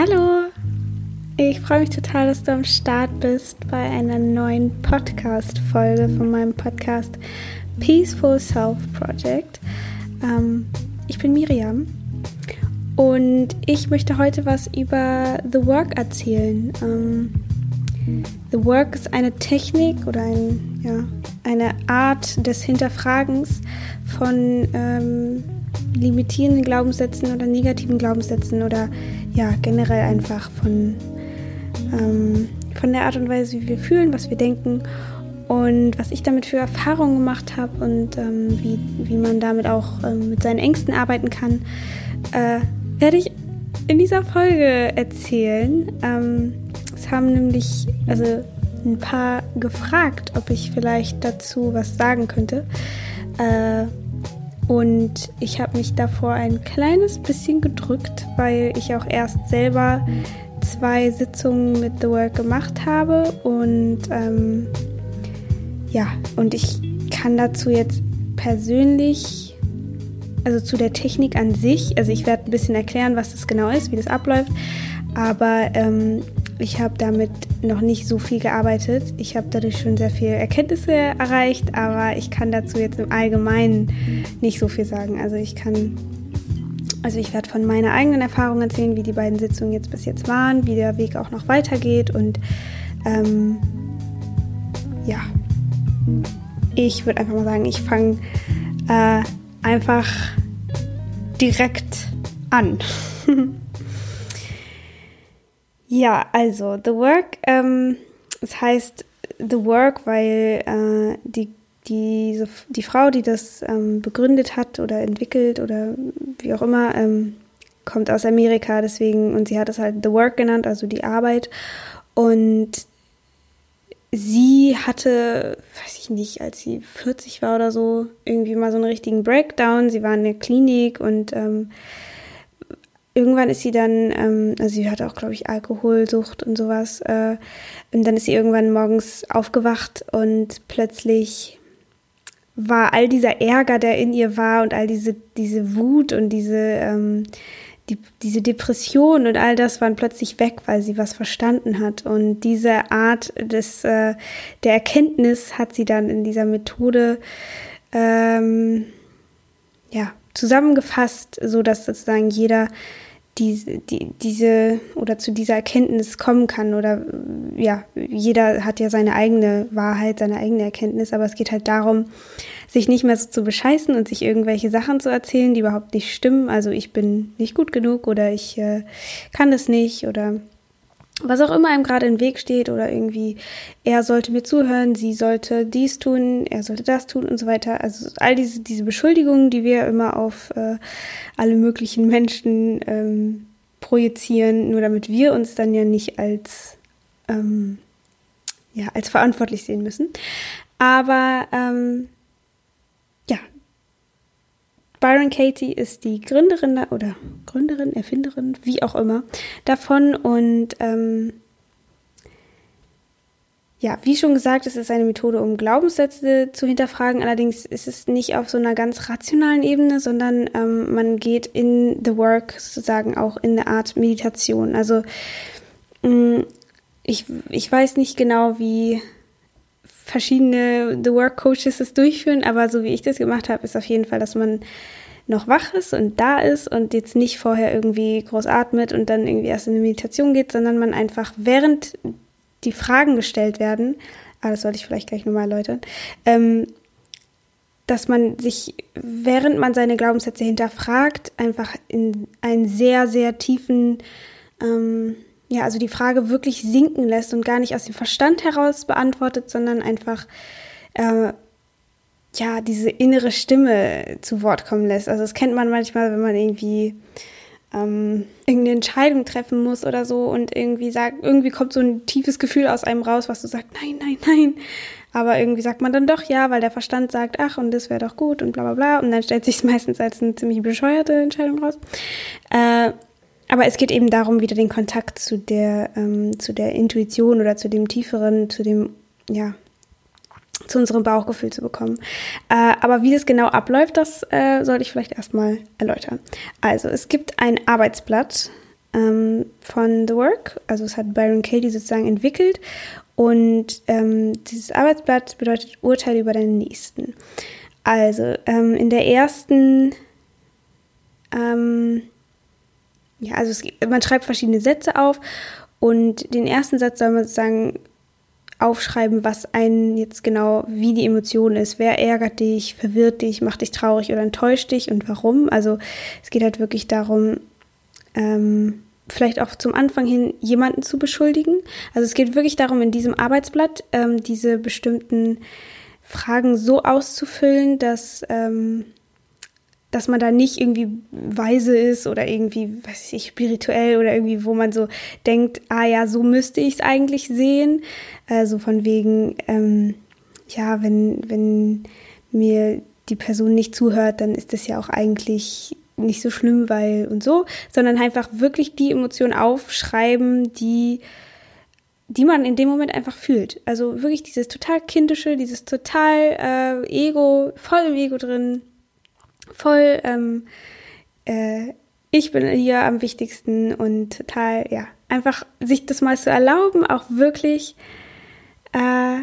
Hallo, ich freue mich total, dass du am Start bist bei einer neuen Podcast-Folge von meinem Podcast Peaceful Self Project. Ähm, ich bin Miriam und ich möchte heute was über The Work erzählen. Ähm, The Work ist eine Technik oder ein, ja, eine Art des Hinterfragens von ähm, limitierenden Glaubenssätzen oder negativen Glaubenssätzen oder ja, generell einfach von, ähm, von der Art und Weise, wie wir fühlen, was wir denken und was ich damit für Erfahrungen gemacht habe und ähm, wie, wie man damit auch ähm, mit seinen Ängsten arbeiten kann, äh, werde ich in dieser Folge erzählen. Ähm, es haben nämlich also ein paar gefragt, ob ich vielleicht dazu was sagen könnte. Äh, und ich habe mich davor ein kleines bisschen gedrückt, weil ich auch erst selber zwei Sitzungen mit The Work gemacht habe. Und ähm, ja, und ich kann dazu jetzt persönlich, also zu der Technik an sich, also ich werde ein bisschen erklären, was das genau ist, wie das abläuft. Aber ähm, ich habe damit noch nicht so viel gearbeitet. Ich habe dadurch schon sehr viele Erkenntnisse erreicht, aber ich kann dazu jetzt im Allgemeinen nicht so viel sagen. Also ich kann, also ich werde von meiner eigenen Erfahrung erzählen, wie die beiden Sitzungen jetzt bis jetzt waren, wie der Weg auch noch weitergeht und ähm, ja, ich würde einfach mal sagen, ich fange äh, einfach direkt an. Ja, also The Work, ähm, es heißt The Work, weil äh, die, die, die Frau, die das ähm, begründet hat oder entwickelt oder wie auch immer, ähm, kommt aus Amerika, deswegen, und sie hat es halt The Work genannt, also die Arbeit. Und sie hatte, weiß ich nicht, als sie 40 war oder so, irgendwie mal so einen richtigen Breakdown. Sie war in der Klinik und ähm, irgendwann ist sie dann, ähm, also sie hatte auch, glaube ich, Alkoholsucht und sowas. Äh, und dann ist sie irgendwann morgens aufgewacht und plötzlich war all dieser Ärger, der in ihr war und all diese, diese Wut und diese, ähm, die, diese Depression und all das waren plötzlich weg, weil sie was verstanden hat. Und diese Art des, äh, der Erkenntnis hat sie dann in dieser Methode ähm, ja, zusammengefasst, so dass sozusagen jeder die, die, diese oder zu dieser Erkenntnis kommen kann. Oder ja, jeder hat ja seine eigene Wahrheit, seine eigene Erkenntnis, aber es geht halt darum, sich nicht mehr so zu bescheißen und sich irgendwelche Sachen zu erzählen, die überhaupt nicht stimmen. Also ich bin nicht gut genug oder ich äh, kann das nicht oder was auch immer einem gerade im Weg steht oder irgendwie, er sollte mir zuhören, sie sollte dies tun, er sollte das tun und so weiter. Also all diese, diese Beschuldigungen, die wir immer auf äh, alle möglichen Menschen ähm, projizieren, nur damit wir uns dann ja nicht als, ähm, ja, als verantwortlich sehen müssen. Aber ähm, Byron Katie ist die Gründerin oder Gründerin, Erfinderin, wie auch immer, davon. Und ähm, ja, wie schon gesagt, es ist eine Methode, um Glaubenssätze zu hinterfragen. Allerdings ist es nicht auf so einer ganz rationalen Ebene, sondern ähm, man geht in the work sozusagen auch in eine Art Meditation. Also mh, mm, ich, ich weiß nicht genau, wie verschiedene The Work Coaches es durchführen, aber so wie ich das gemacht habe, ist auf jeden Fall, dass man noch wach ist und da ist und jetzt nicht vorher irgendwie groß atmet und dann irgendwie erst in eine Meditation geht, sondern man einfach während die Fragen gestellt werden, ah, das sollte ich vielleicht gleich nochmal erläutern, ähm, dass man sich, während man seine Glaubenssätze hinterfragt, einfach in einen sehr, sehr tiefen ähm, ja, also die Frage wirklich sinken lässt und gar nicht aus dem Verstand heraus beantwortet, sondern einfach äh, ja diese innere Stimme zu Wort kommen lässt. Also das kennt man manchmal, wenn man irgendwie ähm, irgendeine Entscheidung treffen muss oder so und irgendwie sagt, irgendwie kommt so ein tiefes Gefühl aus einem raus, was du sagst, nein, nein, nein. Aber irgendwie sagt man dann doch ja, weil der Verstand sagt, ach, und das wäre doch gut und bla bla bla. Und dann stellt sich es meistens als eine ziemlich bescheuerte Entscheidung raus. Äh, aber es geht eben darum, wieder den Kontakt zu der, ähm, zu der Intuition oder zu dem tieferen, zu dem, ja, zu unserem Bauchgefühl zu bekommen. Äh, aber wie das genau abläuft, das äh, sollte ich vielleicht erstmal erläutern. Also, es gibt ein Arbeitsblatt ähm, von The Work. Also es hat Byron Katie sozusagen entwickelt. Und ähm, dieses Arbeitsblatt bedeutet Urteile über deinen Nächsten. Also ähm, in der ersten, ähm, ja, also es, man schreibt verschiedene Sätze auf und den ersten Satz soll man sozusagen aufschreiben, was einen jetzt genau, wie die Emotion ist. Wer ärgert dich, verwirrt dich, macht dich traurig oder enttäuscht dich und warum. Also es geht halt wirklich darum, ähm, vielleicht auch zum Anfang hin jemanden zu beschuldigen. Also es geht wirklich darum, in diesem Arbeitsblatt ähm, diese bestimmten Fragen so auszufüllen, dass, ähm, dass man da nicht irgendwie weise ist oder irgendwie, weiß ich, spirituell oder irgendwie, wo man so denkt, ah ja, so müsste ich es eigentlich sehen. Also von wegen, ähm, ja, wenn, wenn mir die Person nicht zuhört, dann ist das ja auch eigentlich nicht so schlimm, weil und so, sondern einfach wirklich die Emotionen aufschreiben, die, die man in dem Moment einfach fühlt. Also wirklich dieses total kindische, dieses total äh, Ego, voll im Ego drin, voll, ähm, äh, ich bin hier am wichtigsten und total, ja, einfach sich das mal zu erlauben, auch wirklich äh,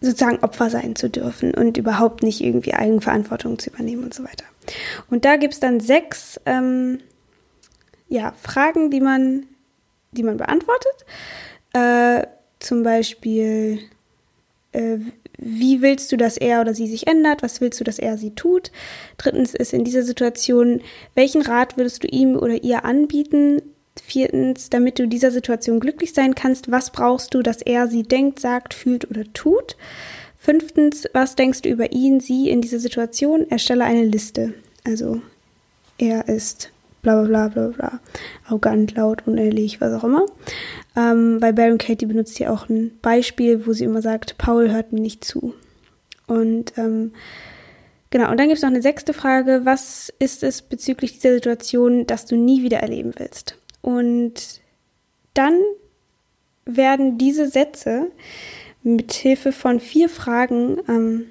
sozusagen Opfer sein zu dürfen und überhaupt nicht irgendwie Eigenverantwortung zu übernehmen und so weiter. Und da gibt es dann sechs ähm, ja, Fragen, die man, die man beantwortet. Äh, zum Beispiel, äh, wie willst du, dass er oder sie sich ändert? Was willst du, dass er sie tut? Drittens ist in dieser Situation, welchen Rat würdest du ihm oder ihr anbieten? Viertens, damit du dieser Situation glücklich sein kannst, was brauchst du, dass er sie denkt, sagt, fühlt oder tut? Fünftens, was denkst du über ihn, sie in dieser Situation? Erstelle eine Liste. Also, er ist bla bla bla bla bla, arrogant, laut, unehrlich, was auch immer. Ähm, bei Baron Katie benutzt sie auch ein Beispiel, wo sie immer sagt, Paul hört mir nicht zu. Und ähm, genau, und dann gibt es noch eine sechste Frage, was ist es bezüglich dieser Situation, dass du nie wieder erleben willst? Und dann werden diese Sätze mit Hilfe von vier Fragen ähm,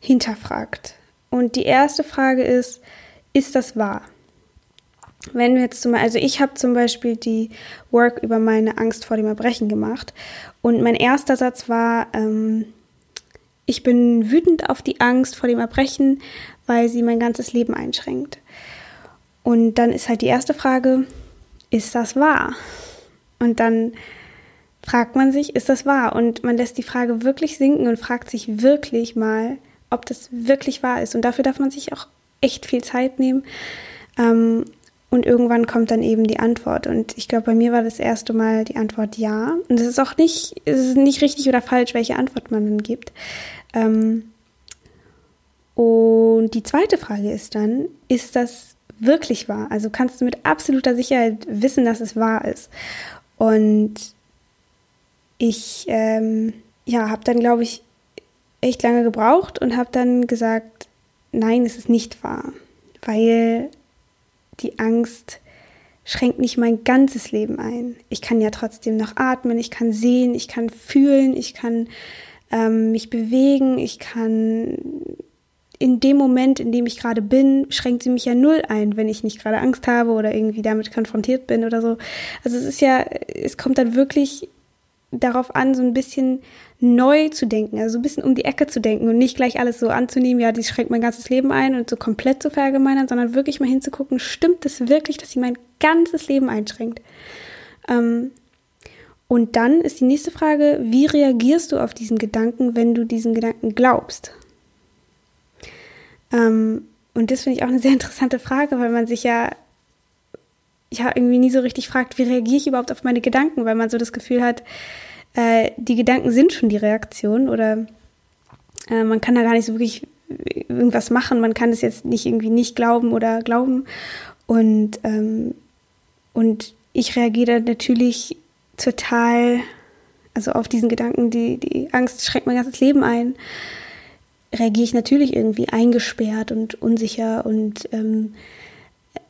hinterfragt. Und die erste Frage ist, ist das wahr? Wenn wir jetzt zum Beispiel, also ich habe zum Beispiel die Work über meine Angst vor dem Erbrechen gemacht und mein erster Satz war, ähm, ich bin wütend auf die Angst vor dem Erbrechen, weil sie mein ganzes Leben einschränkt. Und dann ist halt die erste Frage, ist das wahr? Und dann fragt man sich, ist das wahr? Und man lässt die Frage wirklich sinken und fragt sich wirklich mal, ob das wirklich wahr ist. Und dafür darf man sich auch echt viel Zeit nehmen. Ähm, und irgendwann kommt dann eben die Antwort. Und ich glaube, bei mir war das erste Mal die Antwort ja. Und es ist auch nicht, es ist nicht richtig oder falsch, welche Antwort man dann gibt. Ähm, und die zweite Frage ist dann, ist das wirklich wahr? Also kannst du mit absoluter Sicherheit wissen, dass es wahr ist. Und ich ähm, ja, habe dann, glaube ich, echt lange gebraucht und habe dann gesagt, nein, es ist nicht wahr, weil die Angst schränkt nicht mein ganzes Leben ein. Ich kann ja trotzdem noch atmen, ich kann sehen, ich kann fühlen, ich kann ähm, mich bewegen, ich kann in dem Moment, in dem ich gerade bin, schränkt sie mich ja null ein, wenn ich nicht gerade Angst habe oder irgendwie damit konfrontiert bin oder so. Also es ist ja, es kommt dann wirklich darauf an, so ein bisschen neu zu denken, also so ein bisschen um die Ecke zu denken und nicht gleich alles so anzunehmen, ja, die schränkt mein ganzes Leben ein und so komplett zu verallgemeinern, sondern wirklich mal hinzugucken, stimmt es wirklich, dass sie mein ganzes Leben einschränkt? Ähm, und dann ist die nächste Frage, wie reagierst du auf diesen Gedanken, wenn du diesen Gedanken glaubst? Ähm, und das finde ich auch eine sehr interessante Frage, weil man sich ja ja irgendwie nie so richtig fragt, wie reagiere ich überhaupt auf meine Gedanken, weil man so das Gefühl hat, äh, die Gedanken sind schon die Reaktion oder äh, man kann da gar nicht so wirklich irgendwas machen, man kann es jetzt nicht irgendwie nicht glauben oder glauben. Und ähm, und ich reagiere natürlich total, also auf diesen Gedanken, die, die Angst schränkt mein ganzes Leben ein, reagiere ich natürlich irgendwie eingesperrt und unsicher und ähm,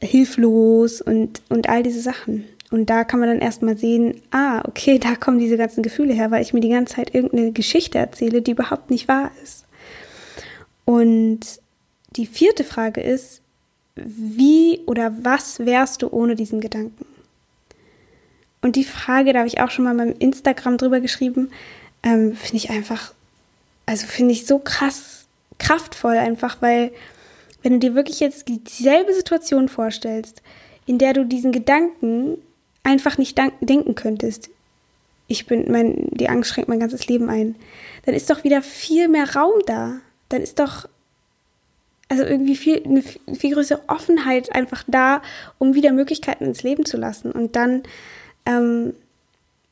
hilflos und, und all diese Sachen. Und da kann man dann erstmal sehen, ah, okay, da kommen diese ganzen Gefühle her, weil ich mir die ganze Zeit irgendeine Geschichte erzähle, die überhaupt nicht wahr ist. Und die vierte Frage ist, wie oder was wärst du ohne diesen Gedanken? Und die Frage, da habe ich auch schon mal beim Instagram drüber geschrieben, ähm, finde ich einfach, also finde ich so krass kraftvoll einfach, weil wenn du dir wirklich jetzt dieselbe Situation vorstellst, in der du diesen Gedanken einfach nicht denken könntest, ich bin, mein, die Angst schränkt mein ganzes Leben ein, dann ist doch wieder viel mehr Raum da. Dann ist doch also irgendwie viel, eine viel größere Offenheit einfach da, um wieder Möglichkeiten ins Leben zu lassen. Und dann, ähm,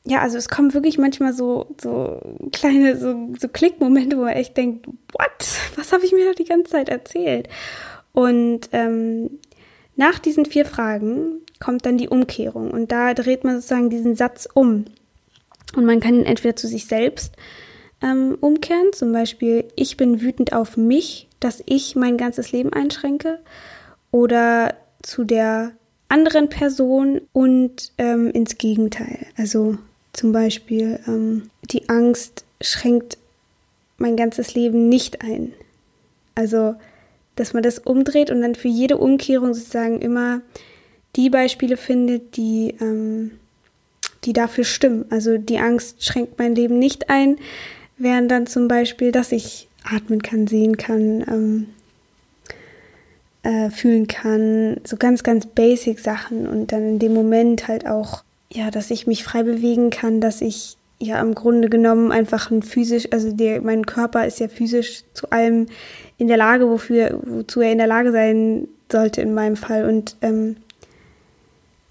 ja, also es kommen wirklich manchmal so, so kleine, so, so Klickmomente, wo man echt denkt, what? Was habe ich mir da die ganze Zeit erzählt? Und ähm, nach diesen vier Fragen kommt dann die Umkehrung und da dreht man sozusagen diesen Satz um. Und man kann ihn entweder zu sich selbst ähm, umkehren, zum Beispiel, ich bin wütend auf mich, dass ich mein ganzes Leben einschränke, oder zu der anderen Person und ähm, ins Gegenteil. Also zum Beispiel, ähm, die Angst schränkt mein ganzes Leben nicht ein. Also, dass man das umdreht und dann für jede Umkehrung sozusagen immer die Beispiele findet, die, ähm, die dafür stimmen. Also die Angst schränkt mein Leben nicht ein, wären dann zum Beispiel, dass ich atmen kann, sehen kann, ähm, äh, fühlen kann, so ganz, ganz basic Sachen und dann in dem Moment halt auch, ja, dass ich mich frei bewegen kann, dass ich ja im Grunde genommen einfach ein physisch, also der, mein Körper ist ja physisch zu allem in der Lage, wofür, wozu er in der Lage sein sollte in meinem Fall und ähm,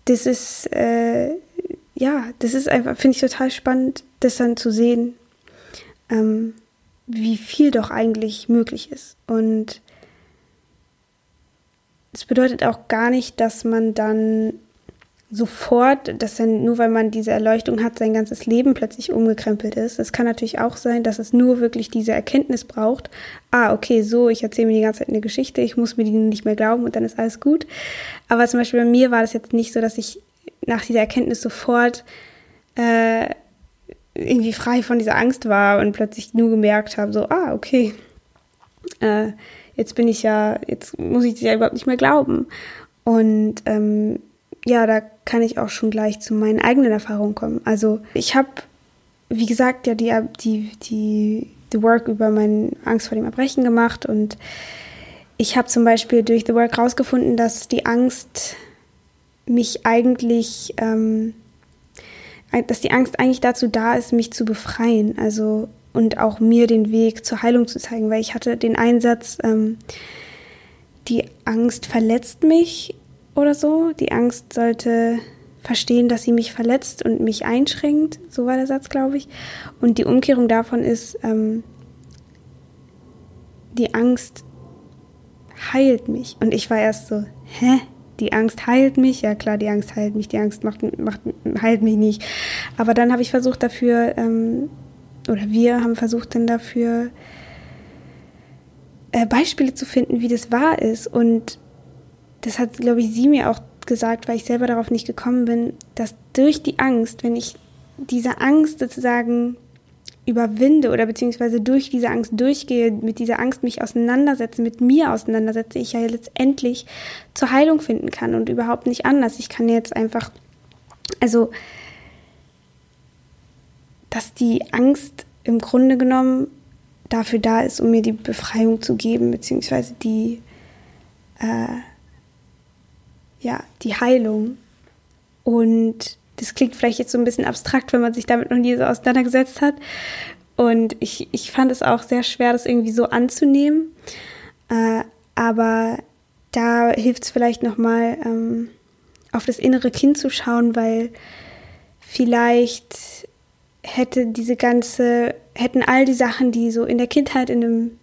das ist, äh, ja, das ist einfach, finde ich total spannend, das dann zu sehen ähm, wie viel doch eigentlich möglich ist. Und es bedeutet auch gar nicht, dass man dann sofort, dass dann nur weil man diese Erleuchtung hat, sein ganzes Leben plötzlich umgekrempelt ist. Es kann natürlich auch sein, dass es nur wirklich diese Erkenntnis braucht. Ah, okay, so, ich erzähle mir die ganze Zeit eine Geschichte, ich muss mir die nicht mehr glauben und dann ist alles gut. Aber zum Beispiel bei mir war das jetzt nicht so, dass ich nach dieser Erkenntnis sofort äh, irgendwie frei von dieser Angst war und plötzlich nur gemerkt habe, so, ah, okay, äh, jetzt bin ich ja, jetzt muss ich es ja überhaupt nicht mehr glauben. Und ähm, ja, da kann ich auch schon gleich zu meinen eigenen Erfahrungen kommen. Also ich habe, wie gesagt, ja die, die, die, The Work über meine Angst vor dem Erbrechen gemacht und ich habe zum Beispiel durch The Work rausgefunden, dass die Angst mich eigentlich ähm, dass die Angst eigentlich dazu da ist, mich zu befreien, also und auch mir den Weg zur Heilung zu zeigen, weil ich hatte den Einsatz, ähm, die Angst verletzt mich oder so. Die Angst sollte verstehen, dass sie mich verletzt und mich einschränkt, so war der Satz, glaube ich. Und die Umkehrung davon ist, ähm, die Angst heilt mich. Und ich war erst so, hä? die Angst heilt mich. Ja klar, die Angst heilt mich, die Angst macht, macht, heilt mich nicht. Aber dann habe ich versucht dafür, ähm, oder wir haben versucht dann dafür äh, Beispiele zu finden, wie das wahr ist. Und das hat, glaube ich, sie mir auch gesagt, weil ich selber darauf nicht gekommen bin, dass durch die Angst, wenn ich diese Angst sozusagen überwinde oder beziehungsweise durch diese Angst durchgehe, mit dieser Angst mich auseinandersetze, mit mir auseinandersetze, ich ja letztendlich zur Heilung finden kann und überhaupt nicht anders. Ich kann jetzt einfach, also, dass die Angst im Grunde genommen dafür da ist, um mir die Befreiung zu geben, beziehungsweise die, äh, ja, die Heilung. Und das klingt vielleicht jetzt so ein bisschen abstrakt, wenn man sich damit noch nie so auseinandergesetzt hat. Und ich, ich fand es auch sehr schwer, das irgendwie so anzunehmen. Äh, aber da hilft es vielleicht nochmal, ähm, auf das innere Kind zu schauen, weil vielleicht hätte diese ganze, hätten all die Sachen, die so in der Kindheit, in einem,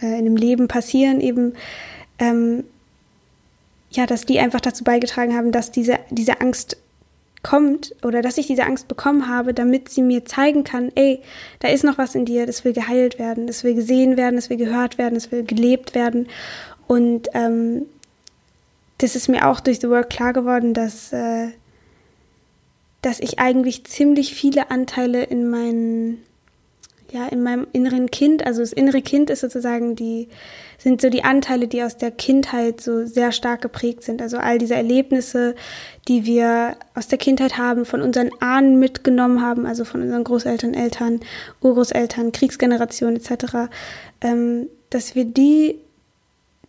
äh, in einem Leben passieren, eben, ähm, ja, dass die einfach dazu beigetragen haben, dass diese, diese Angst kommt oder dass ich diese Angst bekommen habe, damit sie mir zeigen kann, ey, da ist noch was in dir, das will geheilt werden, das will gesehen werden, das will gehört werden, das will gelebt werden. Und ähm, das ist mir auch durch The Work klar geworden, dass, äh, dass ich eigentlich ziemlich viele Anteile in meinen, ja, in meinem inneren Kind, also das innere Kind ist sozusagen die, sind so die Anteile, die aus der Kindheit so sehr stark geprägt sind. Also all diese Erlebnisse, die wir aus der Kindheit haben, von unseren Ahnen mitgenommen haben, also von unseren Großeltern, Eltern, Urgroßeltern, Kriegsgeneration etc., ähm, dass wir die,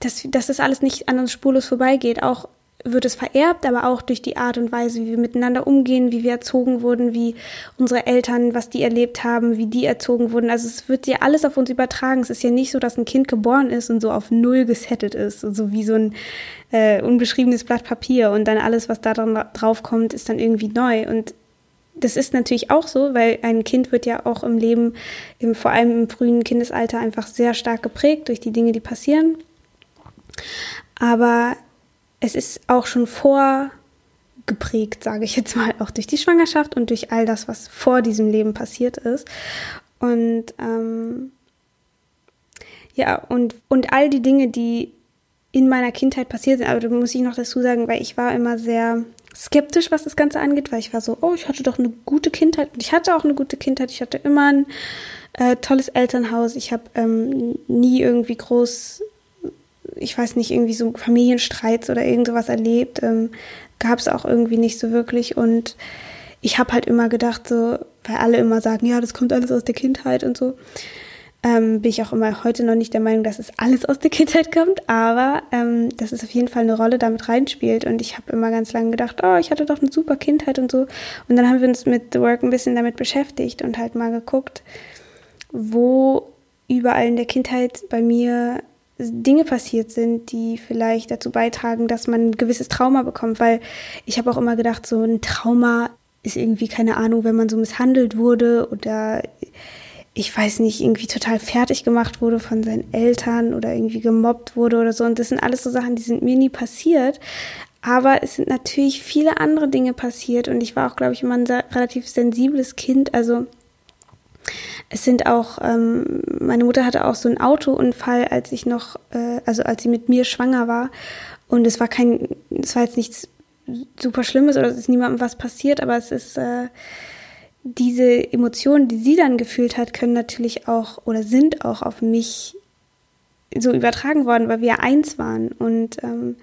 dass, dass das alles nicht an uns spurlos vorbeigeht, auch wird es vererbt, aber auch durch die Art und Weise, wie wir miteinander umgehen, wie wir erzogen wurden, wie unsere Eltern, was die erlebt haben, wie die erzogen wurden. Also es wird ja alles auf uns übertragen. Es ist ja nicht so, dass ein Kind geboren ist und so auf Null gesettet ist, so wie so ein äh, unbeschriebenes Blatt Papier und dann alles, was da drauf kommt, ist dann irgendwie neu. Und das ist natürlich auch so, weil ein Kind wird ja auch im Leben, im, vor allem im frühen Kindesalter, einfach sehr stark geprägt durch die Dinge, die passieren. Aber es ist auch schon vorgeprägt, sage ich jetzt mal, auch durch die Schwangerschaft und durch all das, was vor diesem Leben passiert ist. Und ähm, ja, und, und all die Dinge, die in meiner Kindheit passiert sind, aber da muss ich noch dazu sagen, weil ich war immer sehr skeptisch, was das Ganze angeht, weil ich war so, oh, ich hatte doch eine gute Kindheit und ich hatte auch eine gute Kindheit. Ich hatte immer ein äh, tolles Elternhaus. Ich habe ähm, nie irgendwie groß ich weiß nicht, irgendwie so Familienstreits oder irgend sowas erlebt. Ähm, Gab es auch irgendwie nicht so wirklich. Und ich habe halt immer gedacht, so, weil alle immer sagen, ja, das kommt alles aus der Kindheit und so. Ähm, bin ich auch immer heute noch nicht der Meinung, dass es alles aus der Kindheit kommt, aber ähm, dass es auf jeden Fall eine Rolle damit reinspielt. Und ich habe immer ganz lange gedacht, oh, ich hatte doch eine super Kindheit und so. Und dann haben wir uns mit The Work ein bisschen damit beschäftigt und halt mal geguckt, wo überall in der Kindheit bei mir Dinge passiert sind, die vielleicht dazu beitragen, dass man ein gewisses Trauma bekommt, weil ich habe auch immer gedacht, so ein Trauma ist irgendwie keine Ahnung, wenn man so misshandelt wurde oder ich weiß nicht, irgendwie total fertig gemacht wurde von seinen Eltern oder irgendwie gemobbt wurde oder so. Und das sind alles so Sachen, die sind mir nie passiert. Aber es sind natürlich viele andere Dinge passiert und ich war auch, glaube ich, immer ein relativ sensibles Kind. Also es sind auch, ähm, meine Mutter hatte auch so einen Autounfall, als ich noch, äh, also als sie mit mir schwanger war. Und es war kein, es war jetzt nichts super Schlimmes oder es ist niemandem was passiert, aber es ist, äh, diese Emotionen, die sie dann gefühlt hat, können natürlich auch oder sind auch auf mich so übertragen worden, weil wir eins waren. Und, ähm,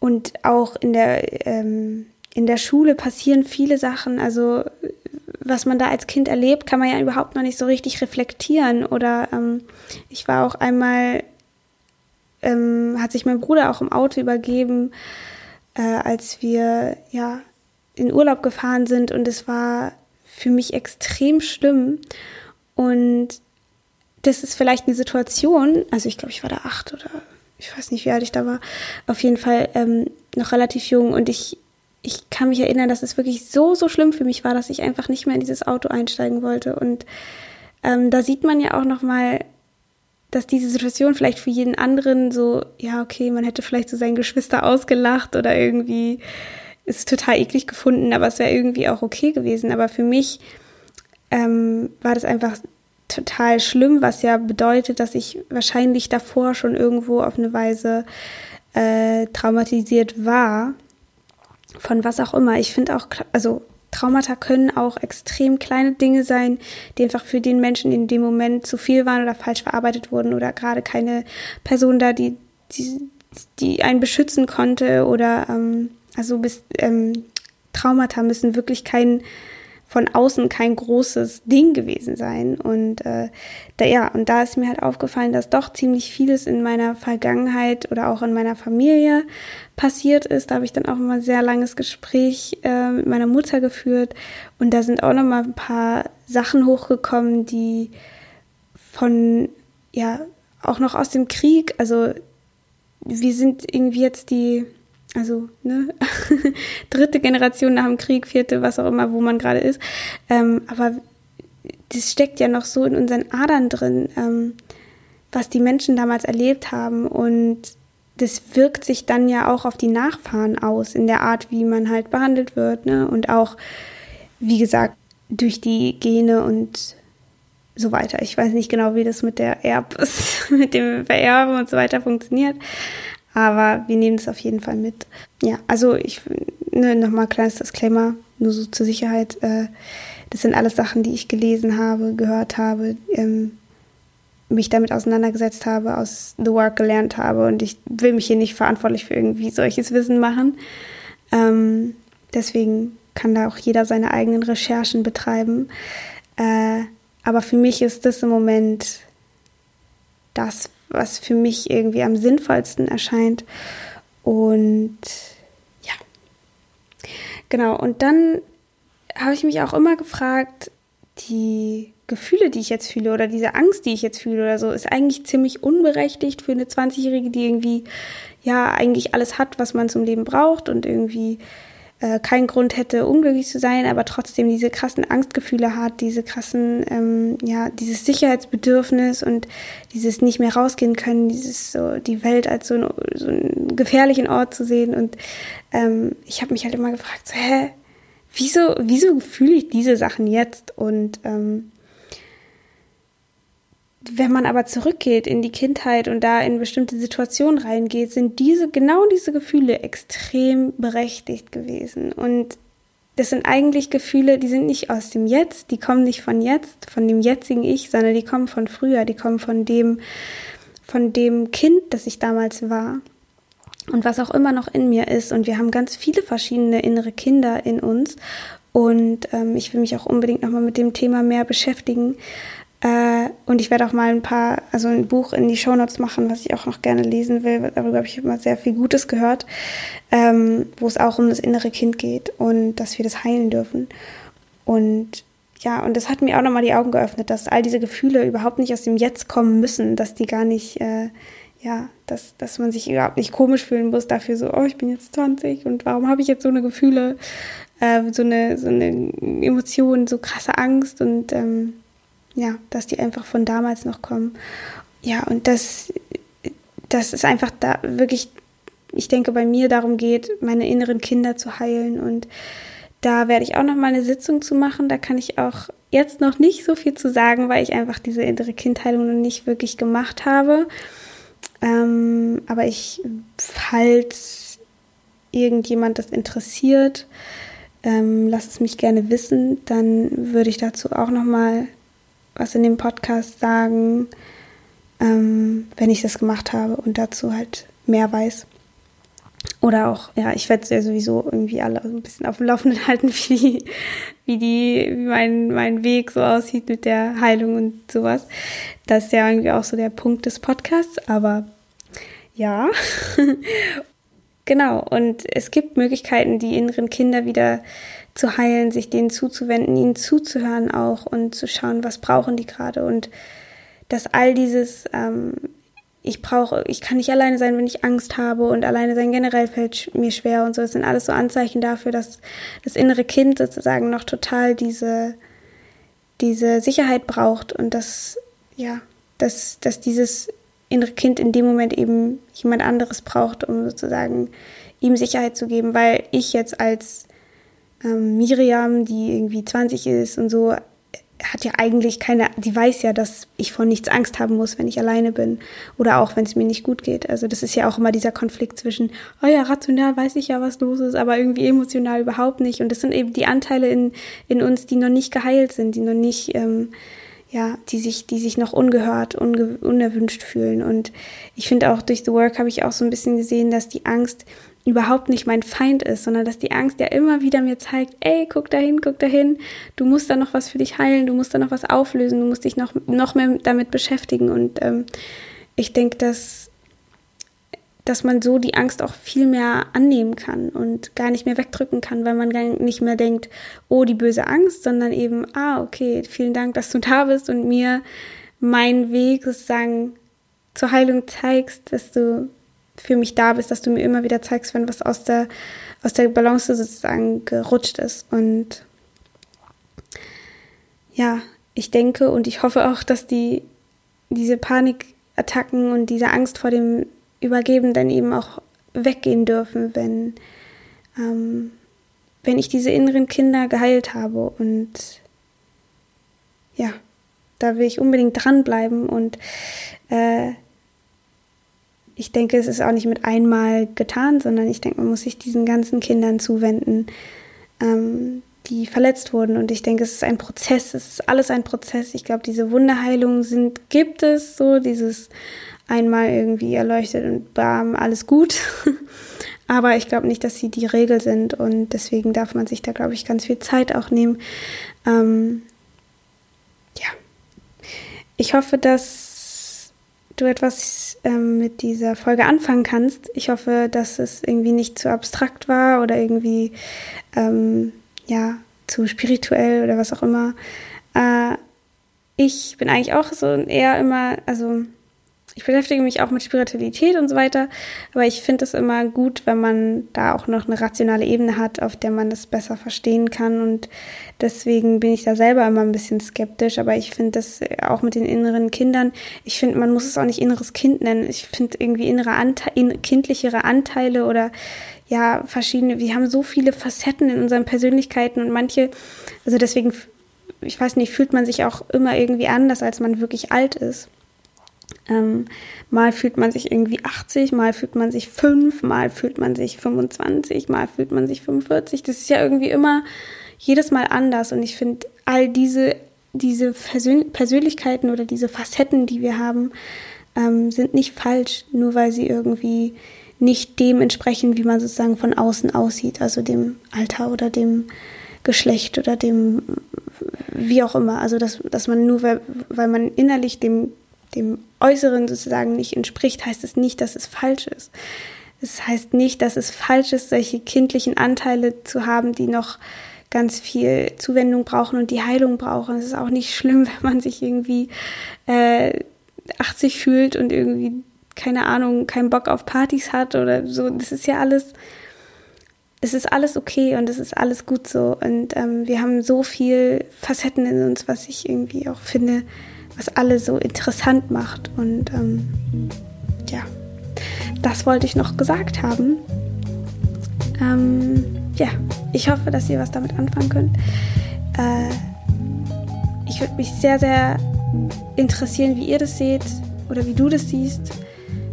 und auch in der, ähm, in der Schule passieren viele Sachen. Also was man da als Kind erlebt, kann man ja überhaupt noch nicht so richtig reflektieren. Oder ähm, ich war auch einmal, ähm, hat sich mein Bruder auch im Auto übergeben, äh, als wir ja in Urlaub gefahren sind und es war für mich extrem schlimm. Und das ist vielleicht eine Situation, also ich glaube, ich war da acht oder ich weiß nicht, wie alt ich da war, auf jeden Fall ähm, noch relativ jung und ich ich kann mich erinnern, dass es wirklich so, so schlimm für mich war, dass ich einfach nicht mehr in dieses Auto einsteigen wollte. Und ähm, da sieht man ja auch nochmal, dass diese Situation vielleicht für jeden anderen so, ja, okay, man hätte vielleicht so seinen Geschwister ausgelacht oder irgendwie ist total eklig gefunden, aber es wäre irgendwie auch okay gewesen. Aber für mich ähm, war das einfach total schlimm, was ja bedeutet, dass ich wahrscheinlich davor schon irgendwo auf eine Weise äh, traumatisiert war von was auch immer. Ich finde auch, also Traumata können auch extrem kleine Dinge sein, die einfach für den Menschen in dem Moment zu viel waren oder falsch verarbeitet wurden oder gerade keine Person da, die, die, die einen beschützen konnte oder ähm, also bis ähm, Traumata müssen wirklich kein von außen kein großes Ding gewesen sein. Und äh, da, ja, und da ist mir halt aufgefallen, dass doch ziemlich vieles in meiner Vergangenheit oder auch in meiner Familie passiert ist. Da habe ich dann auch immer ein sehr langes Gespräch äh, mit meiner Mutter geführt. Und da sind auch noch mal ein paar Sachen hochgekommen, die von, ja, auch noch aus dem Krieg, also wir sind irgendwie jetzt die also ne, dritte Generation nach dem Krieg, vierte, was auch immer, wo man gerade ist. Ähm, aber das steckt ja noch so in unseren Adern drin, ähm, was die Menschen damals erlebt haben. Und das wirkt sich dann ja auch auf die Nachfahren aus, in der Art, wie man halt behandelt wird. Ne? Und auch, wie gesagt, durch die Gene und so weiter. Ich weiß nicht genau, wie das mit der Erb mit dem Vererben und so weiter funktioniert. Aber wir nehmen es auf jeden Fall mit. Ja, also ich, ne, nochmal kleines Disclaimer, nur so zur Sicherheit. Äh, das sind alles Sachen, die ich gelesen habe, gehört habe, ähm, mich damit auseinandergesetzt habe, aus The Work gelernt habe und ich will mich hier nicht verantwortlich für irgendwie solches Wissen machen. Ähm, deswegen kann da auch jeder seine eigenen Recherchen betreiben. Äh, aber für mich ist das im Moment das, was für mich irgendwie am sinnvollsten erscheint. Und ja, genau. Und dann habe ich mich auch immer gefragt, die Gefühle, die ich jetzt fühle oder diese Angst, die ich jetzt fühle oder so, ist eigentlich ziemlich unberechtigt für eine 20-Jährige, die irgendwie ja eigentlich alles hat, was man zum Leben braucht und irgendwie äh, keinen Grund hätte, unglücklich zu sein, aber trotzdem diese krassen Angstgefühle hat, diese krassen, ähm, ja, dieses Sicherheitsbedürfnis und dieses nicht mehr rausgehen können, dieses so die Welt als so, ein, so einen gefährlichen Ort zu sehen. Und ähm, ich habe mich halt immer gefragt, so, hä, wieso, wieso fühle ich diese Sachen jetzt? Und ähm, wenn man aber zurückgeht in die Kindheit und da in bestimmte Situationen reingeht, sind diese, genau diese Gefühle extrem berechtigt gewesen. Und das sind eigentlich Gefühle, die sind nicht aus dem Jetzt, die kommen nicht von jetzt, von dem jetzigen Ich, sondern die kommen von früher, die kommen von dem, von dem Kind, das ich damals war. Und was auch immer noch in mir ist. Und wir haben ganz viele verschiedene innere Kinder in uns. Und ähm, ich will mich auch unbedingt nochmal mit dem Thema mehr beschäftigen. Äh, und ich werde auch mal ein paar, also ein Buch in die Shownotes machen, was ich auch noch gerne lesen will. Darüber habe ich immer sehr viel Gutes gehört, ähm, wo es auch um das innere Kind geht und dass wir das heilen dürfen. Und ja, und das hat mir auch nochmal die Augen geöffnet, dass all diese Gefühle überhaupt nicht aus dem Jetzt kommen müssen, dass die gar nicht, äh, ja, dass, dass man sich überhaupt nicht komisch fühlen muss dafür so, oh, ich bin jetzt 20 und warum habe ich jetzt so eine Gefühle, äh, so eine, so eine Emotion, so krasse Angst und ähm, ja, dass die einfach von damals noch kommen. Ja, und das, das ist einfach da wirklich, ich denke, bei mir darum geht, meine inneren Kinder zu heilen. Und da werde ich auch noch mal eine Sitzung zu machen. Da kann ich auch jetzt noch nicht so viel zu sagen, weil ich einfach diese innere Kindheilung noch nicht wirklich gemacht habe. Ähm, aber ich, falls irgendjemand das interessiert, ähm, lasst es mich gerne wissen. Dann würde ich dazu auch noch mal was in dem Podcast sagen, ähm, wenn ich das gemacht habe und dazu halt mehr weiß. Oder auch, ja, ich werde ja sowieso irgendwie alle ein bisschen auf dem Laufenden halten, wie wie die, wie mein, mein Weg so aussieht mit der Heilung und sowas. Das ist ja irgendwie auch so der Punkt des Podcasts, aber ja. genau. Und es gibt Möglichkeiten, die inneren Kinder wieder zu heilen, sich denen zuzuwenden, ihnen zuzuhören auch und zu schauen, was brauchen die gerade und dass all dieses, ähm, ich brauche, ich kann nicht alleine sein, wenn ich Angst habe und alleine sein generell fällt mir schwer und so. Das sind alles so Anzeichen dafür, dass das innere Kind sozusagen noch total diese, diese Sicherheit braucht und dass, ja, dass, dass dieses innere Kind in dem Moment eben jemand anderes braucht, um sozusagen ihm Sicherheit zu geben, weil ich jetzt als ähm, Miriam, die irgendwie 20 ist und so, hat ja eigentlich keine, die weiß ja, dass ich vor nichts Angst haben muss, wenn ich alleine bin oder auch wenn es mir nicht gut geht. Also das ist ja auch immer dieser Konflikt zwischen, oh ja, rational weiß ich ja, was los ist, aber irgendwie emotional überhaupt nicht. Und das sind eben die Anteile in, in uns, die noch nicht geheilt sind, die noch nicht, ähm, ja, die sich, die sich noch ungehört, unge unerwünscht fühlen. Und ich finde auch durch The Work habe ich auch so ein bisschen gesehen, dass die Angst überhaupt nicht mein Feind ist, sondern dass die Angst ja immer wieder mir zeigt, ey, guck dahin, guck dahin, du musst da noch was für dich heilen, du musst da noch was auflösen, du musst dich noch, noch mehr damit beschäftigen. Und ähm, ich denke, dass, dass man so die Angst auch viel mehr annehmen kann und gar nicht mehr wegdrücken kann, weil man gar nicht mehr denkt, oh, die böse Angst, sondern eben, ah, okay, vielen Dank, dass du da bist und mir meinen Weg sozusagen zur Heilung zeigst, dass du für mich da bist, dass du mir immer wieder zeigst, wenn was aus der, aus der Balance sozusagen gerutscht ist. Und ja, ich denke und ich hoffe auch, dass die, diese Panikattacken und diese Angst vor dem Übergeben dann eben auch weggehen dürfen, wenn, ähm, wenn ich diese inneren Kinder geheilt habe. Und ja, da will ich unbedingt dranbleiben und äh, ich denke, es ist auch nicht mit einmal getan, sondern ich denke, man muss sich diesen ganzen Kindern zuwenden, ähm, die verletzt wurden. Und ich denke, es ist ein Prozess, es ist alles ein Prozess. Ich glaube, diese Wunderheilungen sind, gibt es so, dieses einmal irgendwie erleuchtet und bam, alles gut. Aber ich glaube nicht, dass sie die Regel sind und deswegen darf man sich da, glaube ich, ganz viel Zeit auch nehmen. Ähm, ja. Ich hoffe, dass du etwas ähm, mit dieser Folge anfangen kannst. Ich hoffe, dass es irgendwie nicht zu abstrakt war oder irgendwie ähm, ja, zu spirituell oder was auch immer. Äh, ich bin eigentlich auch so eher immer, also ich beschäftige mich auch mit Spiritualität und so weiter, aber ich finde es immer gut, wenn man da auch noch eine rationale Ebene hat, auf der man das besser verstehen kann. Und deswegen bin ich da selber immer ein bisschen skeptisch, aber ich finde das auch mit den inneren Kindern, ich finde, man muss es auch nicht inneres Kind nennen, ich finde irgendwie innere Anteile, kindlichere Anteile oder ja, verschiedene, wir haben so viele Facetten in unseren Persönlichkeiten und manche, also deswegen, ich weiß nicht, fühlt man sich auch immer irgendwie anders, als man wirklich alt ist. Ähm, mal fühlt man sich irgendwie 80, mal fühlt man sich 5, mal fühlt man sich 25, mal fühlt man sich 45. Das ist ja irgendwie immer jedes Mal anders. Und ich finde, all diese, diese Persön Persönlichkeiten oder diese Facetten, die wir haben, ähm, sind nicht falsch, nur weil sie irgendwie nicht dem entsprechen, wie man sozusagen von außen aussieht, also dem Alter oder dem Geschlecht oder dem wie auch immer. Also dass, dass man nur, weil, weil man innerlich dem dem Äußeren sozusagen nicht entspricht, heißt es nicht, dass es falsch ist. Es heißt nicht, dass es falsch ist, solche kindlichen Anteile zu haben, die noch ganz viel Zuwendung brauchen und die Heilung brauchen. Es ist auch nicht schlimm, wenn man sich irgendwie äh, 80 fühlt und irgendwie, keine Ahnung, keinen Bock auf Partys hat oder so. Das ist ja alles, es ist alles okay und es ist alles gut so. Und ähm, wir haben so viel Facetten in uns, was ich irgendwie auch finde, was alles so interessant macht. Und ähm, ja, das wollte ich noch gesagt haben. Ähm, ja, ich hoffe, dass ihr was damit anfangen könnt. Äh, ich würde mich sehr, sehr interessieren, wie ihr das seht oder wie du das siehst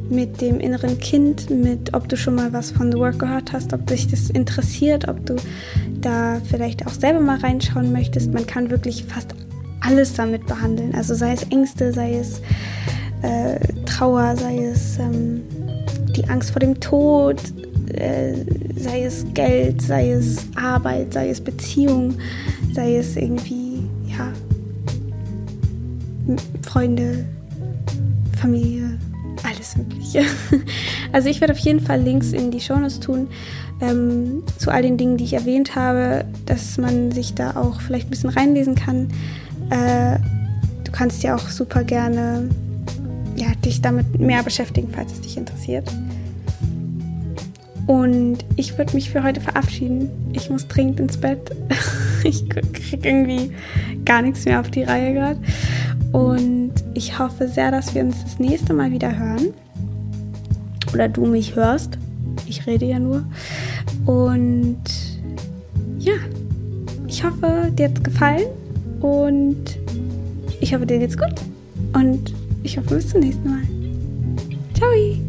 mit dem inneren Kind, mit ob du schon mal was von The Work gehört hast, ob dich das interessiert, ob du da vielleicht auch selber mal reinschauen möchtest. Man kann wirklich fast alles damit behandeln. Also sei es Ängste, sei es äh, Trauer, sei es ähm, die Angst vor dem Tod, äh, sei es Geld, sei es Arbeit, sei es Beziehung, sei es irgendwie, ja, Freunde, Familie, alles Mögliche. Also ich werde auf jeden Fall Links in die Shownotes tun ähm, zu all den Dingen, die ich erwähnt habe, dass man sich da auch vielleicht ein bisschen reinlesen kann. Äh, du kannst ja auch super gerne ja, dich damit mehr beschäftigen, falls es dich interessiert. Und ich würde mich für heute verabschieden. Ich muss dringend ins Bett. ich kriege irgendwie gar nichts mehr auf die Reihe gerade. Und ich hoffe sehr, dass wir uns das nächste Mal wieder hören. Oder du mich hörst. Ich rede ja nur. Und ja, ich hoffe, dir hat es gefallen. Und ich hoffe, dir geht's gut. Und ich hoffe, bis zum nächsten Mal. Ciao!